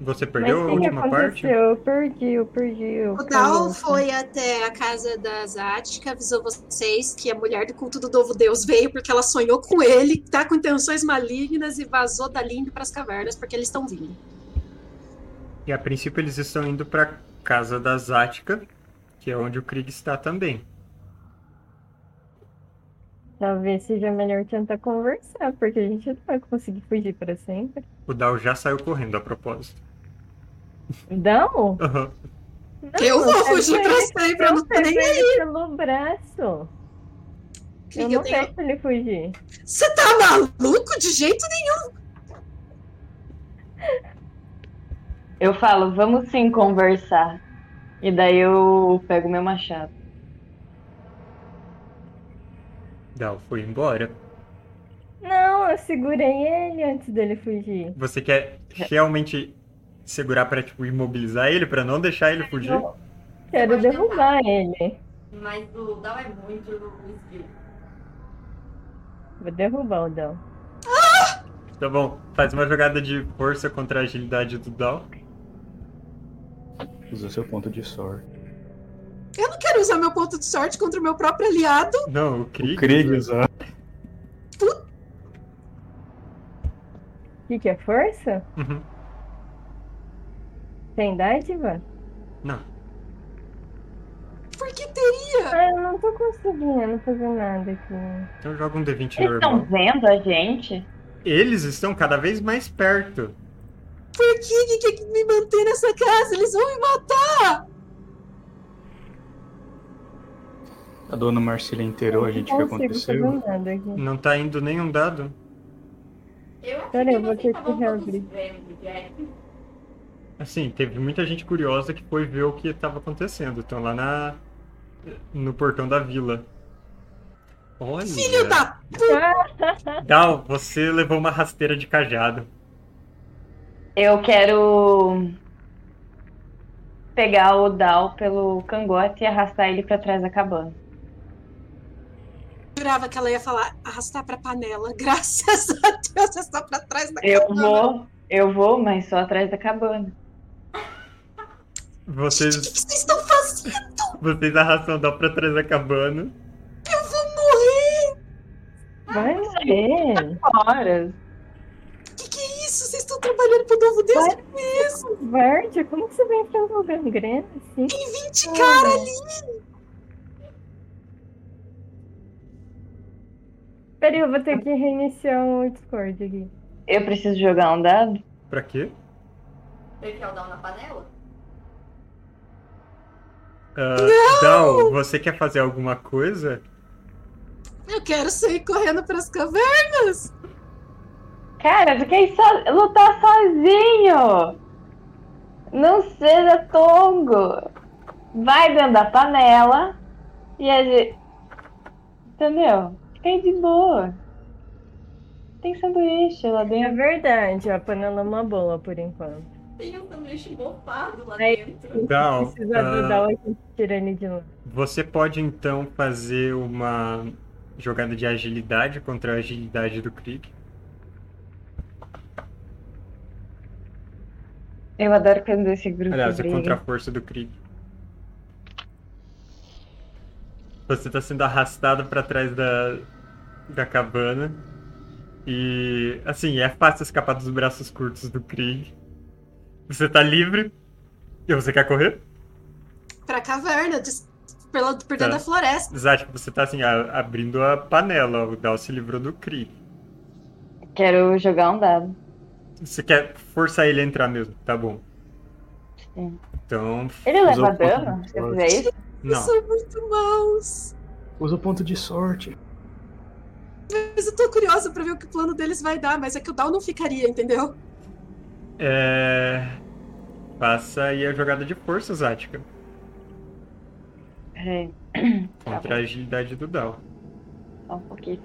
Você Mas perdeu a última parte? Eu perdi, eu perdi. Eu O Dal foi até a casa da Zática, avisou vocês que a mulher do culto do novo Deus veio porque ela sonhou com ele, tá com intenções malignas e vazou dali indo pras cavernas porque eles estão vindo. E a princípio eles estão indo pra casa da Zática, que é onde o Krieg está também. Talvez seja melhor tentar conversar, porque a gente não vai conseguir fugir pra sempre. O Dal já saiu correndo a propósito. Não? Aham. Não, eu vou pego fugir pra sempre, eu não tô pego nem ele aí. pelo braço. Eu Krieg, não eu tenho- deixo ele fugir. Você tá maluco de jeito nenhum? Eu falo, vamos sim conversar. E daí eu pego meu machado. Dal foi embora. Não, eu segurei ele antes dele fugir. Você quer realmente segurar pra, tipo, imobilizar ele, pra não deixar ele fugir? Eu quero derrubar ele. Mas o Dal é muito esguio. Vou derrubar o Dal. Tá bom, faz uma jogada de força contra a agilidade do Dal. Usa seu ponto de sorte. Eu não quero usar meu ponto de sorte contra o meu próprio aliado. Não, o Krieg. O Krieg usa. O que, que é força? Uhum. Tem dádiva? Não. Por que teria? Ah, eu não tô conseguindo fazer nada aqui. Então joga um D20 Eles estão normal. vendo a gente? Eles estão cada vez mais perto. Por que que quer me manter nessa casa? Eles vão me matar! A dona Marcília inteirou a gente o que aconteceu. Não tá indo nenhum dado. Eu achei Pera aí, que eu vou ter que reabrir. vendo, Jack. Assim, teve muita gente curiosa que foi ver o que estava acontecendo. Estão lá na no portão da vila. Olha. Filho da. Dal, você levou uma rasteira de cajado. Eu quero pegar o Dal pelo cangote e arrastar ele pra trás da cabana. Jurava que ela ia falar arrastar pra panela. Graças a Deus, está pra trás da Eu cabana. vou, eu vou, mas só atrás da cabana. O que, Vocês, que vocês estão fazendo? vocês arrastam o pra trás da cabana. Eu vou morrer! Vai morrer. Horas. O que, que é isso? Vocês estão trabalhando pro novo Deus? Vai. Que é isso? Verde, como que você vai enfrentar o gangrena assim? Tem 20 caras ali! Peraí, eu vou ter que reiniciar o Discord aqui. Eu preciso jogar um dado? Pra quê? Ele quer o Dal na panela? Ah, Dal, você quer fazer alguma coisa? Eu quero sair correndo pras cavernas! Cara, ir so- lutar sozinho! Não seja tongo! Vai dentro da panela e a gente. Entendeu? Fica aí de boa. Tem sanduíche lá É dentro. verdade, a panela é uma boa por enquanto. Tem um sanduíche mofado lá Aí- dentro. Dal, Precisa ah, do Dal, a gente tira ele de lá. você pode então fazer uma jogada de agilidade contra a agilidade do Krieg. Eu adoro quando esse grupo Aliás, é contra a força do Krieg. Você está sendo arrastado para trás da, da cabana. E, assim, é fácil escapar dos braços curtos do Krieg. Você tá livre. E você quer correr? Pra caverna, des- pela, por dentro Tá. da floresta. Exato, tipo, você tá assim, a- abrindo a panela. O Dal se livrou do Krieg. Quero jogar um dado. Você quer forçar ele a entrar mesmo, tá bom. Sim. Então. Ele leva dano se eu fizer isso? Não. São muito maus. Usa o ponto de sorte. Mas eu tô curiosa pra ver o que o plano deles vai dar, mas é que o Dal não ficaria, entendeu? É. Faça aí a jogada de força, Zática. Peraí, Contra a agilidade do Dal. só um pouquinho.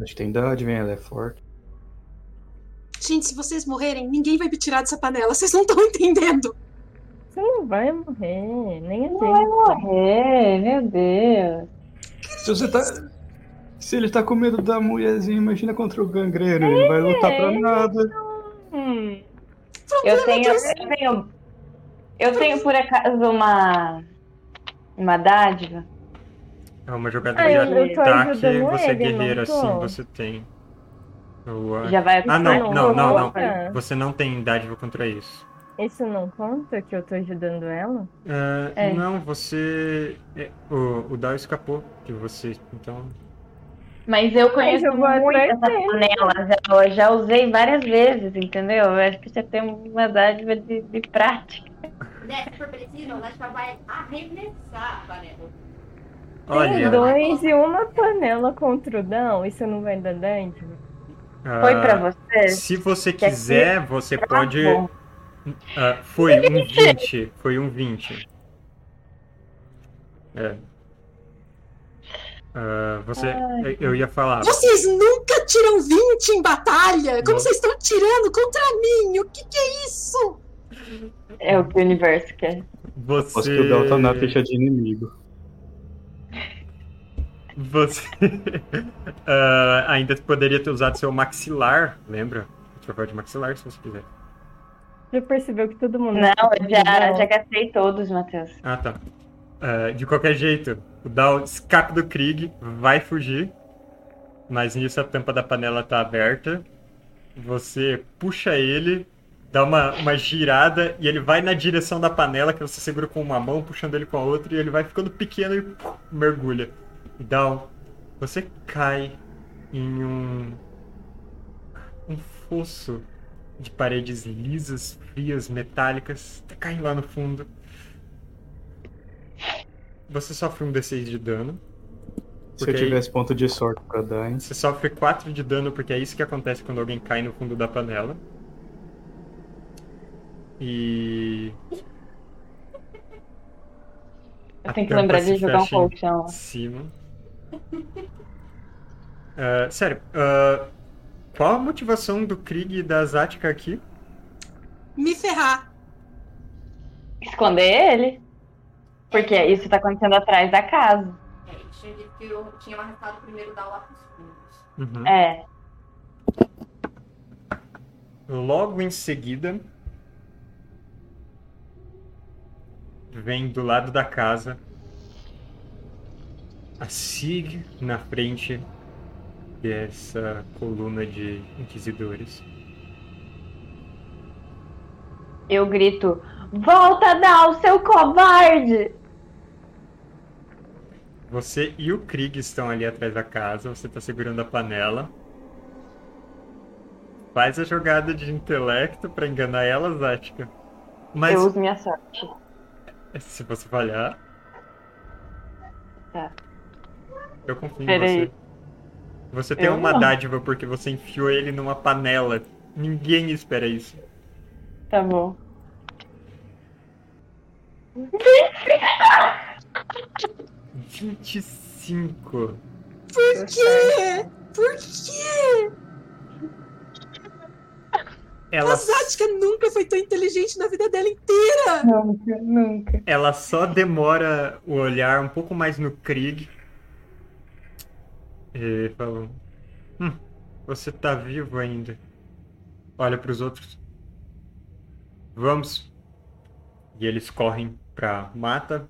Acho que tem dádiva, hein? Ela é forte. Gente, se vocês morrerem, ninguém vai me tirar dessa panela. Vocês não estão entendendo. Você não vai morrer, nem a Não vai gente. morrer, meu Deus. Se você tá. Se ele tá com medo da mulherzinha, imagina contra o gangreno. Ele vai lutar pra nada. Hum, Eu tenho, eu tenho, eu tenho por acaso uma, uma dádiva. É uma jogada Ah, de ataque, você é guerreiro assim, você tem. O- Já vai Ah, não, não, não, não. Você não tem dádiva contra isso. Isso não conta que eu tô ajudando ela? Ah, É. Não, você. é, o, o Dal escapou de você, então. Mas eu conheço eu muito essas panelas. Já, eu já usei várias vezes, entendeu? Eu acho que você tem uma dádiva de, de prática. Né, se for preciso, a Lashma vai arremessar a panela. Tem Olha, dois e uma panela contra o Dão, isso não vai dar dádiva? ah, Foi pra você? Se você Que aqui- quiser, você Tá pode. Ah, foi um 20. Foi um 20. É. Ah, você. Ai, eu ia falar. Vocês nunca tiram 20 em batalha! Como Não. vocês estão tirando contra mim? O que, que é isso? É o que o universo quer. Você. Aposto que o Del tá na ficha de inimigo. Você ah, ainda poderia ter usado seu maxilar, lembra? Troféu de maxilar, se você quiser. Já percebeu que todo mundo. Não, eu já, já gastei todos, Matheus. Ah, tá. Ah, de qualquer jeito, o Dal escapa do Krieg, vai fugir. Mas nisso a tampa da panela tá aberta. Você puxa ele, dá uma, uma girada e ele vai na direção da panela que você segura com uma mão, puxando ele com a outra, e ele vai ficando pequeno e pum, mergulha. Dal, você cai em um. um fosso de paredes lisas, frias, metálicas. Tá caindo lá no fundo. Você sofre um D6 de dano. Se eu aí- tivesse ponto de sorte pra dar, hein? Você sofre 4 de dano porque é isso que acontece quando alguém cai no fundo da panela. E. Eu tenho que lembrar de jogar um colchão. lá. Cima. Ah, sério, ah, qual a motivação do Krieg e da Zatka aqui? Me ferrar. Esconder ele. Porque isso tá acontecendo atrás da casa. É, eles tinham dito que eu tinha arrastado o primeiro dar lá pros fundos. Uhum. É. Logo em seguida, vem do lado da casa a Sig na frente dessa coluna de inquisidores. Eu grito: Volta, Dal, seu covarde! Você e o Krieg estão ali atrás da casa, você está segurando a panela. Faz a jogada de intelecto para enganar ela, Zática. Mas Eu uso minha sorte. se você falhar. Tá. Eu confio em você. Você tem Eu uma não. dádiva porque você enfiou ele numa panela. Ninguém espera isso. Tá bom. Vinte e cinco. Por quê? Por quê? Ela, A Zatka nunca foi tão inteligente na vida dela inteira. Nunca, nunca. ela só demora o olhar um pouco mais no Krieg. E falou: Hum, você tá vivo ainda. Olha pros outros. Vamos. E eles correm pra mata,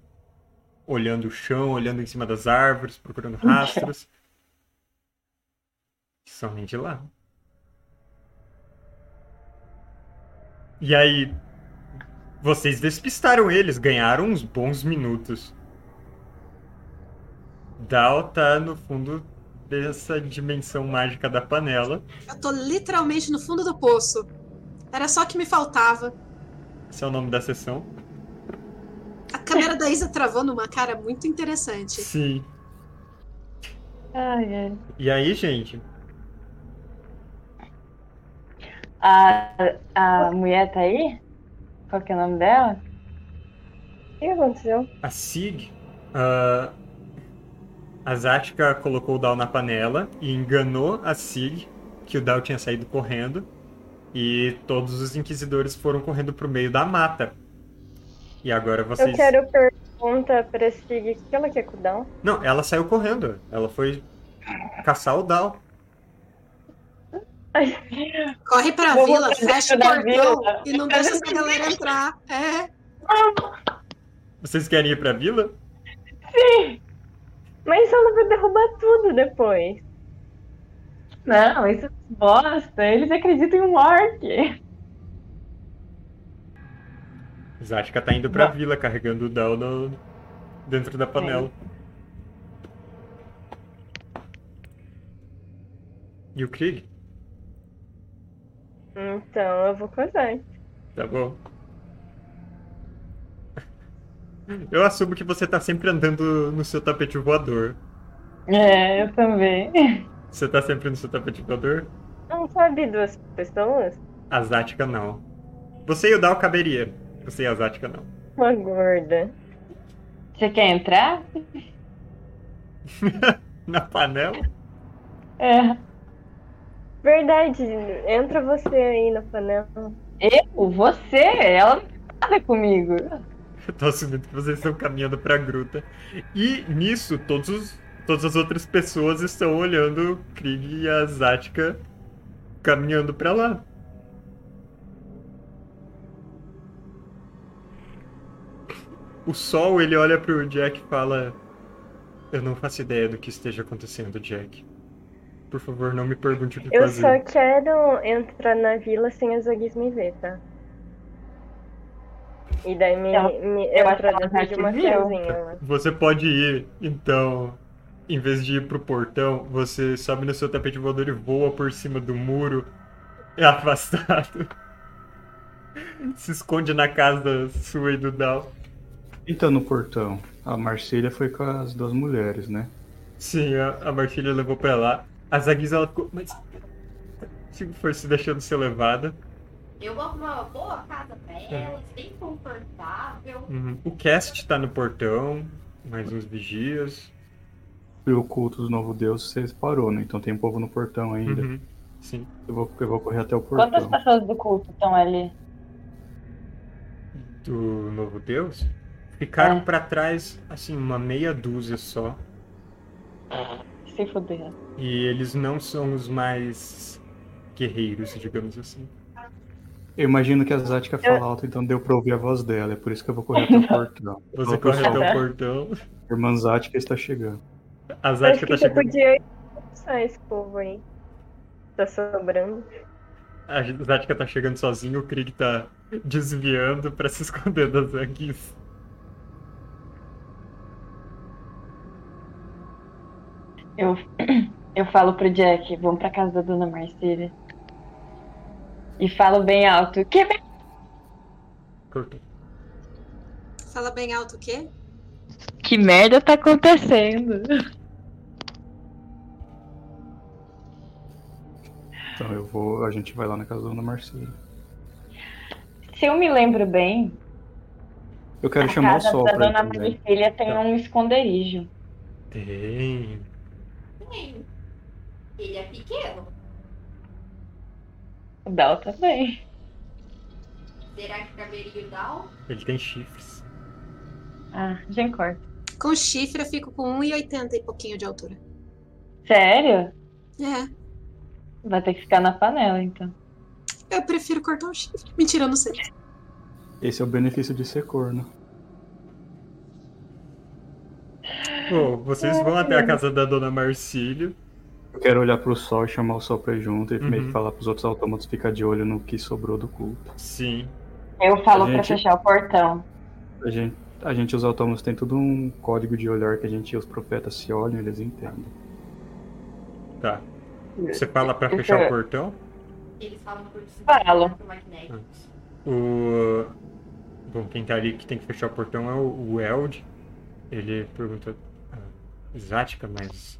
olhando o chão, olhando em cima das árvores, procurando rastros. Somente lá. E aí, vocês despistaram eles, ganharam uns bons minutos. Dal tá no fundo dessa dimensão mágica da panela. Eu tô literalmente no fundo do poço. Era só que me faltava. Esse é o nome da sessão. A câmera da Isa travou numa cara muito interessante. Sim. Ai, ai. E aí, gente? A, a mulher tá aí? Qual que é o nome dela? O que aconteceu? A Sig. Uh, a Zatka colocou o Dal na panela e enganou a Sig que o Dal tinha saído correndo. E todos os inquisidores foram correndo pro meio da mata. E agora vocês. Eu quero pergunta pra Sig o que ela quer com o Dal. Não, ela saiu correndo. Ela foi caçar o Dal. Corre pra Vou vila, fecha o portão vila. e não deixa essa galera entrar. É. Vocês querem ir pra vila? Mas ela vai derrubar tudo depois. Não, isso é bosta. Eles acreditam em um orc. Zatka tá indo pra Não. vila carregando o Dal no... dentro da panela. E o Krieg? Então eu vou casar. Tá bom. Eu assumo que você tá sempre andando no seu tapete voador. É, eu também. Você tá sempre no seu tapete voador? Não sabe duas pessoas? A Zatka não. Você e o Dal caberia. Você e a Zatka não. Uma gorda. Você quer entrar? Na panela? É. Verdade, entra você aí na panela. Eu? Você? Ela não tem nada comigo. Eu tô assumindo que vocês estão caminhando pra gruta. E nisso, todos os- todas as outras pessoas estão olhando o Krieg e a Zatka caminhando pra lá. O Sol, ele olha pro Jack e fala: Eu não faço ideia do que esteja acontecendo, Jack. Por favor, não me pergunte o que Eu fazer. só quero entrar na vila sem os Zogis me ver, tá? E daí me, Eu- me eu entra ela dentro de uma lá. Você pode ir, então, em vez de ir pro portão, você sobe no seu tapete voador e voa por cima do muro. É afastado. Se esconde na casa sua e do Dal. Então, no portão, a Marcília foi com as duas mulheres, né? Sim, a, a Marcília levou pra lá. A Zaguiz, ela ficou. Mas. Se for se deixando ser levada. Eu vou arrumar uma boa casa pra elas, bem confortável. Uhum. O Cast tá no portão. Mais uns vigias. E o culto do novo Deus você parou, né? Então tem um povo no portão ainda. Uhum. Sim. Eu, vou, eu vou correr até o Quantas portão. pessoas do culto estão ali? Do novo Deus. Ficaram É. pra trás, assim, uma meia dúzia só. Se fuder. E eles não são os mais guerreiros, digamos assim. Eu imagino que a Zatka fala alto, então deu pra ouvir a voz dela. É por isso que eu vou correr até o portão. Você Fala, corre até o portão. A irmã Zatka está chegando. A Zatka tá você chegando. podia expulsar esse povo aí. Tá sobrando. A Zatka tá chegando sozinha, o Krieg tá desviando pra se esconder das Zanguis. Eu, eu falo pro Jack, vamos pra casa da dona Marcília. E falo bem alto, que merda! Cortou. Fala bem alto o quê? Que merda tá acontecendo? Então eu vou. A gente vai lá na casa da Dona Marcília. Se eu me lembro bem, Eu quero a chamar o casa sol da pra ir dona. Marcília tem Tá. um esconderijo. Tem. Ele é pequeno. O Bel também. Será que caberia o Dal? Ele tem chifres. Ah, já corta. Com chifre eu fico com 1,80 e pouquinho de altura. Sério? É. Vai ter que ficar na panela, então. Eu prefiro cortar o chifre. Mentira, eu não sei. Esse é o benefício de ser corno. Bom, vocês vão até a casa da Dona Marcílio. Eu quero olhar pro sol e chamar o sol pra ir junto e meio Uhum. que falar pros outros autômatos ficar de olho no que sobrou do culto. Sim. Eu falo pra Gente- fechar o portão. A gente, a gente, os autômatos, tem tudo um código de olhar que a gente e os profetas se olham e eles entendem. Tá. Você fala pra fechar o portão? Eles falam por Falo. O. Bom, quem tá ali que tem que fechar o portão é o, o Eld. Ele pergunta. Ah, Exática, mas.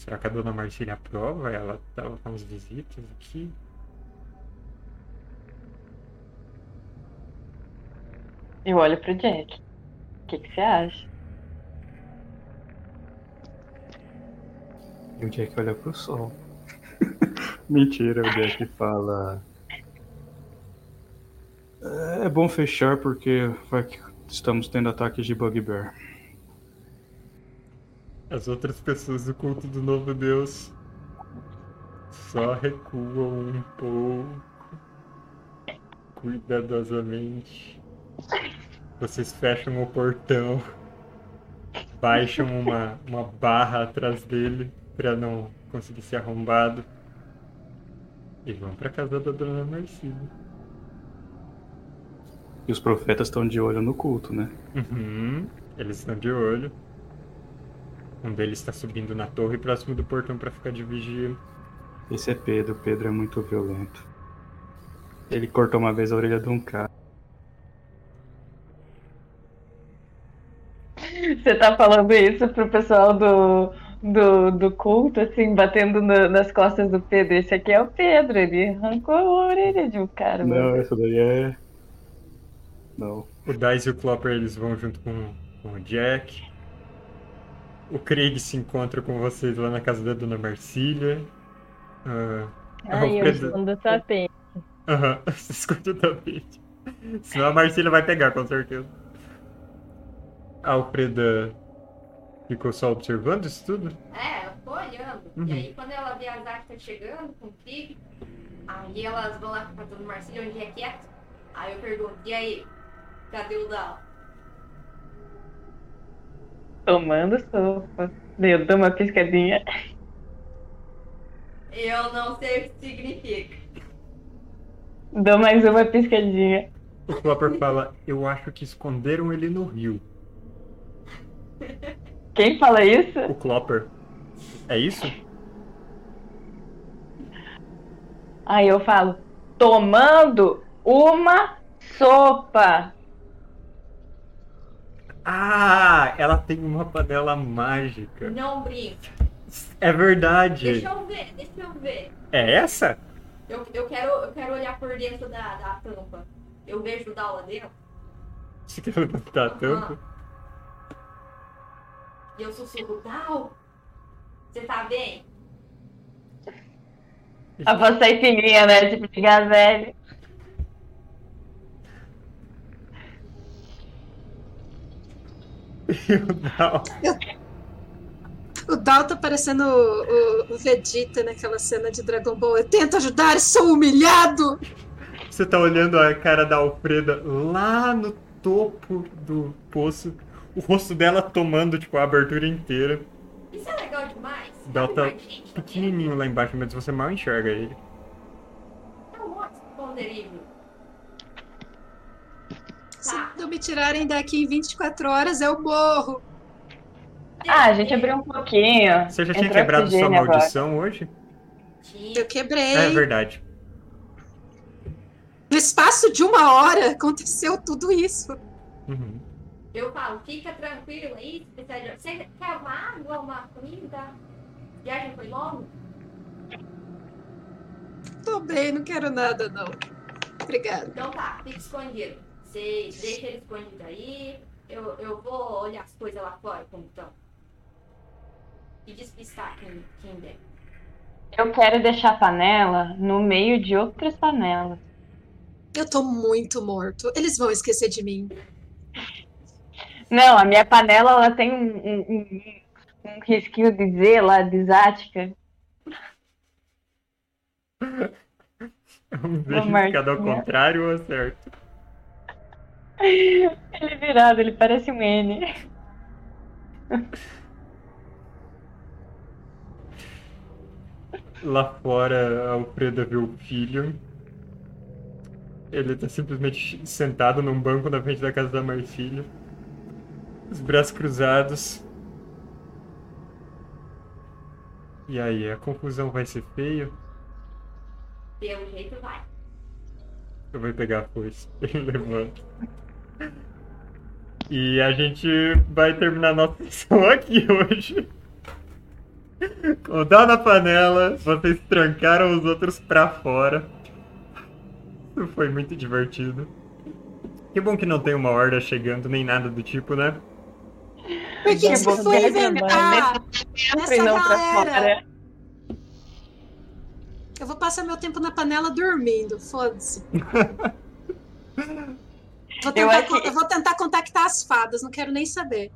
Será que a dona Marcília aprova? Ela tava com as visitas aqui? Eu olho pro Jack. O que, que você acha? E o Jack olha pro sol. Mentira, o Jack fala. É bom fechar porque vai que estamos tendo ataques de Bugbear. As outras pessoas do culto do novo Deus só recuam um pouco. Cuidadosamente. Vocês fecham o portão. Baixam uma, uma barra atrás dele pra não conseguir ser arrombado. E vão pra casa da dona Marcília. E os profetas estão de olho no culto, né? Uhum, eles estão de olho. Um deles está subindo na torre próximo do portão para ficar de vigia. Esse é Pedro. Pedro é muito violento. Ele cortou uma vez a orelha de um cara. Você tá falando isso pro pessoal do, do, do culto, assim, batendo na- nas costas do Pedro. Esse aqui é o Pedro, ele arrancou a orelha de um cara. Não, mano. essa daí é. Não. O Dice e o Clopper eles vão junto com, com o Jack. O Craig se encontra com vocês lá na casa da Dona Marcília. Ah, Ai, eu Alfredo- escondo o tapete. Aham, você escuta o tapete. Senão a Marcília vai pegar, com certeza. A Alfreda ficou só observando isso tudo? É, ela ficou olhando. Uhum. E aí, quando ela vê as artes chegando com o Krieg, aí elas vão lá pra dona Marcília, onde é quieto. Aí eu pergunto, e aí? Cadê o Dal? Tomando sopa. Eu dou uma piscadinha. Eu não sei o que significa. Dou mais uma piscadinha. O Clopper fala, eu acho que esconderam ele no rio. Quem fala isso? O Clopper. É isso? Aí eu falo, tomando uma sopa. Ah, ela tem uma panela mágica. Não brinca. É verdade. Deixa eu ver, deixa eu ver. É essa? Eu, eu, quero, eu quero olhar por dentro da, da tampa. Eu vejo o Dal lá dentro. Você quer levantar a tampa? E eu sussurro, Dal, você tá bem? A voz sai fininha, né? Tipo de gazelle. Não. O Dal tá parecendo o, o- o Vegeta naquela cena de Dragon Ball. Eu tento ajudar e sou humilhado! Você tá olhando a cara da Alfreda lá no topo do poço. O rosto dela tomando, tipo, a abertura inteira. Isso é legal demais. Dal Sabe tá pequenininho lá embaixo, mas você mal enxerga ele. É um não me tirarem daqui em 24 horas, eu morro. Ah, a gente abriu um pouquinho. Você já tinha Entrou quebrado sua oxigênio agora. maldição hoje? Eu quebrei. É verdade. No espaço de uma hora aconteceu tudo isso. Uhum. Eu falo, fica tranquilo aí. se precisar de- Você quer uma água, uma comida? A viagem foi longa? Tô bem, não quero nada, não. Obrigada. Então tá, fica escondido. Você deixa ele escondido aí. Eu, eu vou olhar as coisas lá fora como estão. E despistar quem, quem der. Eu quero deixar a panela no meio de outras panelas. Eu tô muito morto. Eles vão esquecer de mim. Não, a minha panela ela tem um, um, um- um risquinho de Z lá, de Zática. Um Marquinhos. verificado ao contrário ou certo? Ele é virado, ele parece um N. Lá fora, a Alfreda vê o filho. Ele tá simplesmente sentado num banco na frente da casa da Marcília. Os braços cruzados. E aí, a confusão vai ser feia? Pelo jeito vai. Eu vou pegar a foice. Ele levanta. E a gente vai terminar nossa sessão aqui hoje. O dado na panela, vocês trancaram os outros pra fora. Isso foi muito divertido. Que bom que não tem uma horda chegando, nem nada do tipo, né? Por que, que você foi inventar essa galera? Eu vou passar meu tempo na panela dormindo, foda-se. Vou tentar, eu, que... eu vou tentar contactar as fadas, não quero nem saber.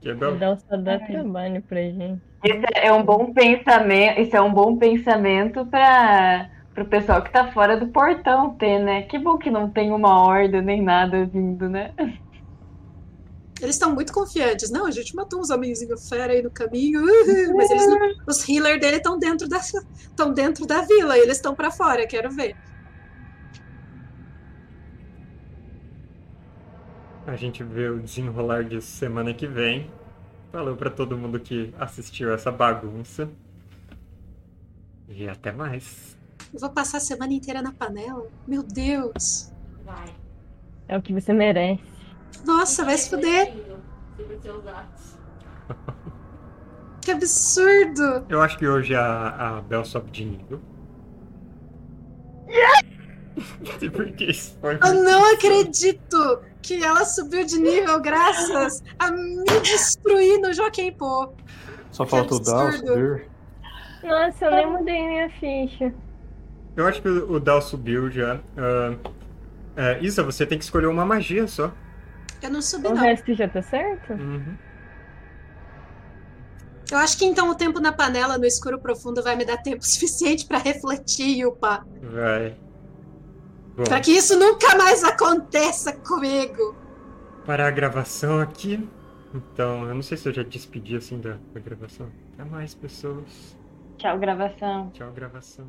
Que bom. Dá só dá trabalho pra gente. Isso é um bom pensamento, isso é um bom pensamento para o pessoal que tá fora do portão ter, né? Que bom que não tem uma horda nem nada vindo, né? Eles estão muito confiantes. Não, a gente matou uns homenzinhos fera aí no caminho, mas eles não, os healers dele estão dentro da estão dentro da vila, e eles estão para fora, quero ver. A gente vê o desenrolar de semana que vem. Falou para todo mundo que assistiu essa bagunça. E até mais. Eu vou passar a semana inteira na panela? Meu Deus. Vai. É o que você merece. Nossa, vai se fuder. Que absurdo! Eu acho que hoje a, a Bel sobe de nível. Yes! Porque isso foi Eu não acredito que ela subiu de nível graças a me destruir no Joaquim Pô. Só falta o Dal subir. Nossa, eu nem mudei minha ficha. Eu acho que o Dal subiu já. Uh, uh, Isa, você tem que escolher uma magia só. Eu não subi, o não. O resto já tá certo? Uhum. Eu acho que então o tempo na panela no escuro profundo vai me dar tempo suficiente para refletir e upar. Vai. Para que isso nunca mais aconteça comigo. Para a gravação aqui. Então, eu não sei se eu já despedi assim da, da gravação. Até mais, pessoas. Tchau, gravação. Tchau, gravação.